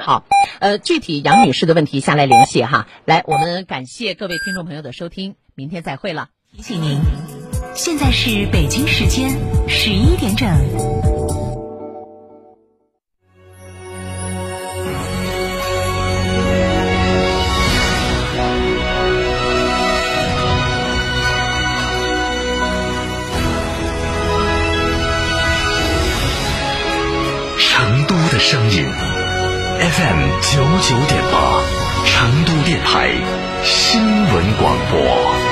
好，呃，具体杨女士的问题下来联系哈。来，我们感谢各位听众朋友的收听，明天再会了。提醒您，现在是北京时间十一点整。台新闻广播。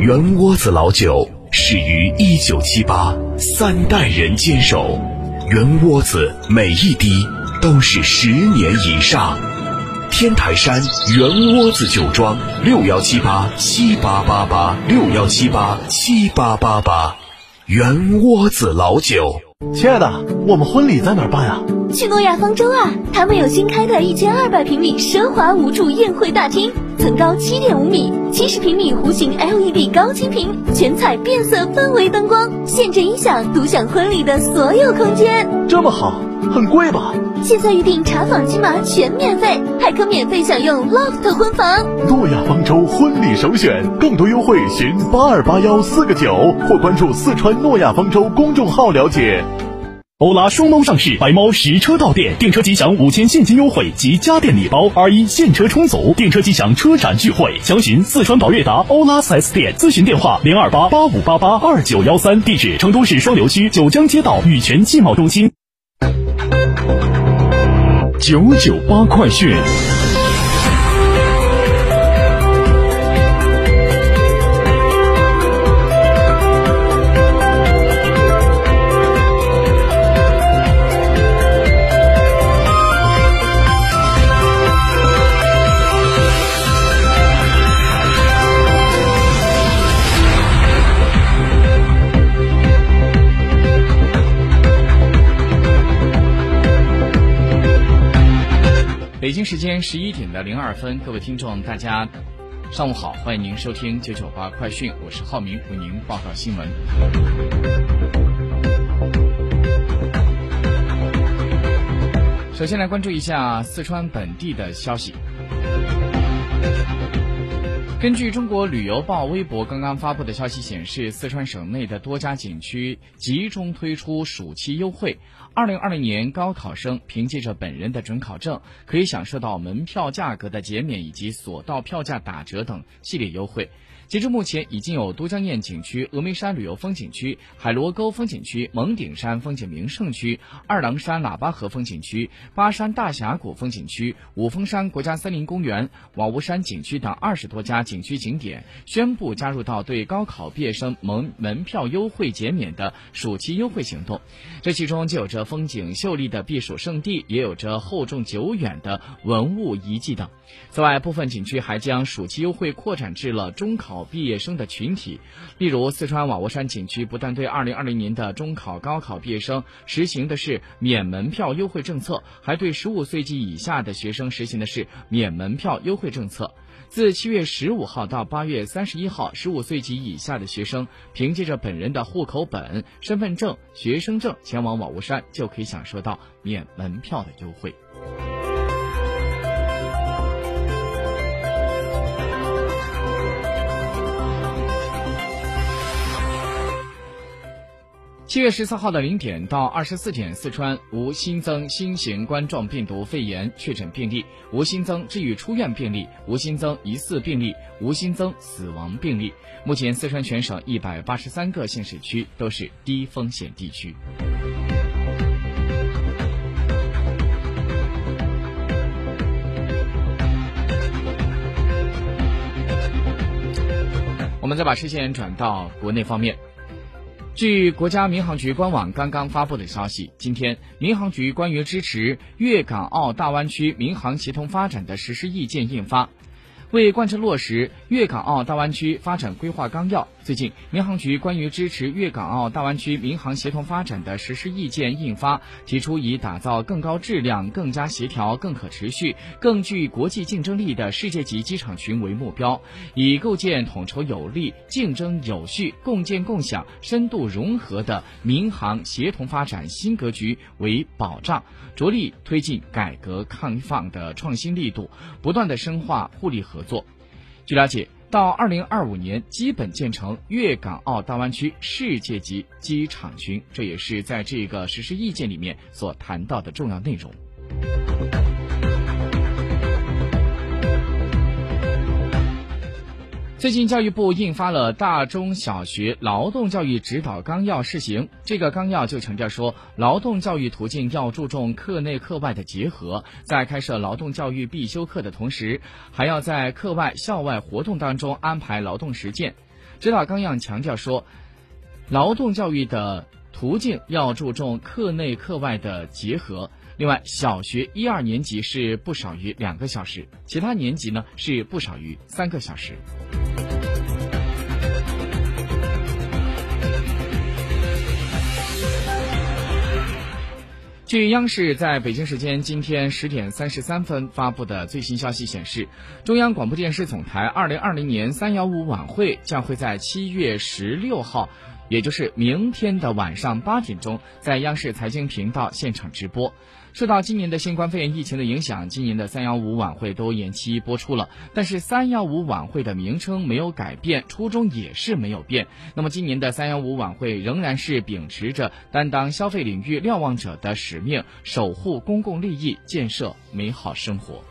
圆窝子老酒始于一九七八，三代人坚守，圆窝子每一滴都是十年以上。天台山圆窝子酒庄六幺七八七八八八六幺七八七八八八，圆窝子老酒。亲爱的，我们婚礼在哪儿办啊？去诺亚方舟啊！他们有新开的一千二百平米奢华无柱宴会大厅，层高七点五米，七十平米弧形 LED 高清屏，全彩变色氛围灯光，现阵音响，独享婚礼的所有空间。这么好，很贵吧？现在预定查房金马全免费，还可免费享用 loft 婚房。诺亚方舟婚礼首选，更多优惠寻八二八幺四个九，或关注四川诺亚方舟公众号了解。欧拉双猫上市，白猫实车到店，订车吉祥五千现金优惠及家电礼包，，R 一现车充足，订车吉祥车展聚会。详询四川宝悦达欧拉 4S 店，咨询电话零二八八五八八二九幺三，地址成都市双流区九江街道玉泉汽贸中心。九九八快讯。北京时间十一点的零二分，各位听众，大家上午好，欢迎您收听九九八快讯，我是浩明，为您报告新闻。首先来关注一下四川本地的消息。根据中国旅游报微博刚刚发布的消息显示，四川省内的多家景区集中推出暑期优惠。二零二零年高考生凭借着本人的准考证，可以享受到门票价格的减免以及索道票价打折等系列优惠。截至目前，已经有都江堰景区、峨眉山旅游风景区、海螺沟风景区、蒙顶山风景名胜区、二郎山喇叭河风景区、巴山大峡谷风景区、五峰山国家森林公园、瓦屋山景区等二十多家景区景点宣布加入到对高考毕业生门门票优惠减免的暑期优惠行动。这其中就有着风景秀丽的避暑胜地，也有着厚重久远的文物遗迹等。此外，部分景区还将暑期优惠扩展至了中考。毕业生的群体，例如四川瓦窝山景区，不但对二零二零年的中考、高考毕业生实行的是免门票优惠政策，还对十五岁及以下的学生实行的是免门票优惠政策。自七月十五号到八月三十一号，十五岁及以下的学生凭借着本人的户口本、身份证、学生证前往瓦屋山，就可以享受到免门票的优惠。七月十四号的零点到二十四点，四川无新增新型冠状病毒肺炎确诊病例，无新增治愈出院病例，无新增疑似病例，无新增死亡病例。目前，四川全省一百八十三个县市区都是低风险地区。我们再把视线转到国内方面。据国家民航局官网刚刚发布的消息，今天民航局关于支持粤港澳大湾区民航协同发展的实施意见印发。为贯彻落实粤港澳大湾区发展规划纲要，最近民航局关于支持粤港澳大湾区民航协同发展的实施意见印发，提出以打造更高质量、更加协调、更可持续、更具国际竞争力的世界级机场群为目标，以构建统筹有力、竞争有序、共建共享、深度融合的民航协同发展新格局为保障，着力推进改革开放的创新力度，不断的深化互利合。作。据了解，到二零二五年基本建成粤港澳大湾区世界级机场群，这也是在这个实施意见里面所谈到的重要内容。最近，教育部印发了《大中小学劳动教育指导纲要（试行）》。这个纲要就强调说，劳动教育途径要注重课内课外的结合，在开设劳动教育必修课的同时，还要在课外、校外活动当中安排劳动实践。指导纲要强调说，劳动教育的途径要注重课内课外的结合。另外，小学一二年级是不少于两个小时，其他年级呢是不少于三个小时。据央视在北京时间今天十点三十三分发布的最新消息显示，中央广播电视总台二零二零年三幺五晚会将会在七月十六号，也就是明天的晚上八点钟，在央视财经频道现场直播。受到今年的新冠肺炎疫情的影响，今年的三幺五晚会都延期播出了。但是三幺五晚会的名称没有改变，初衷也是没有变。那么今年的三幺五晚会仍然是秉持着担当消费领域瞭望者的使命，守护公共利益，建设美好生活。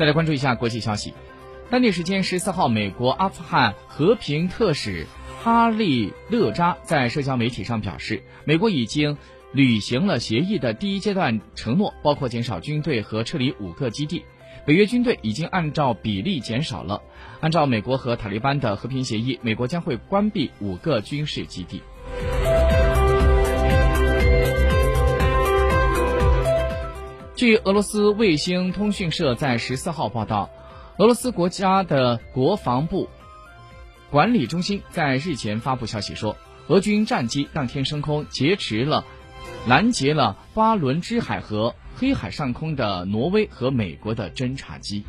再来关注一下国际消息。当地时间十四号，美国阿富汗和平特使哈利勒扎在社交媒体上表示，美国已经履行了协议的第一阶段承诺，包括减少军队和撤离五个基地。北约军队已经按照比例减少了。按照美国和塔利班的和平协议，美国将会关闭五个军事基地。据俄罗斯卫星通讯社在十四号报道。俄罗斯国家的国防部管理中心在日前发布消息说，俄军战机当天升空，劫持了、拦截了巴伦支海和黑海上空的挪威和美国的侦察机。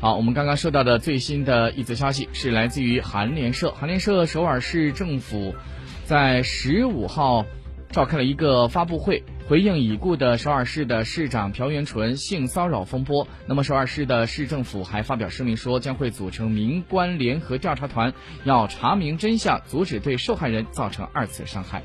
好，我们刚刚收到的最新的一则消息是来自于韩联社，韩联社首尔市政府在十五号召开了一个发布会。回应已故的首尔市的市长朴元淳性骚扰风波，那么首尔市的市政府还发表声明说，将会组成民官联合调查团，要查明真相，阻止对受害人造成二次伤害。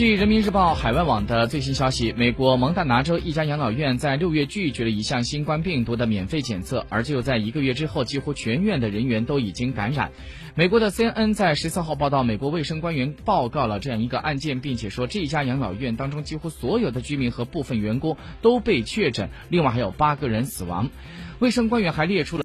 据人民日报海外网的最新消息，美国蒙大拿州一家养老院在六月拒绝了一项新冠病毒的免费检测，而就在一个月之后，几乎全院的人员都已经感染。美国的 CNN 在十四号报道，美国卫生官员报告了这样一个案件，并且说这家养老院当中几乎所有的居民和部分员工都被确诊，另外还有八个人死亡。卫生官员还列出了。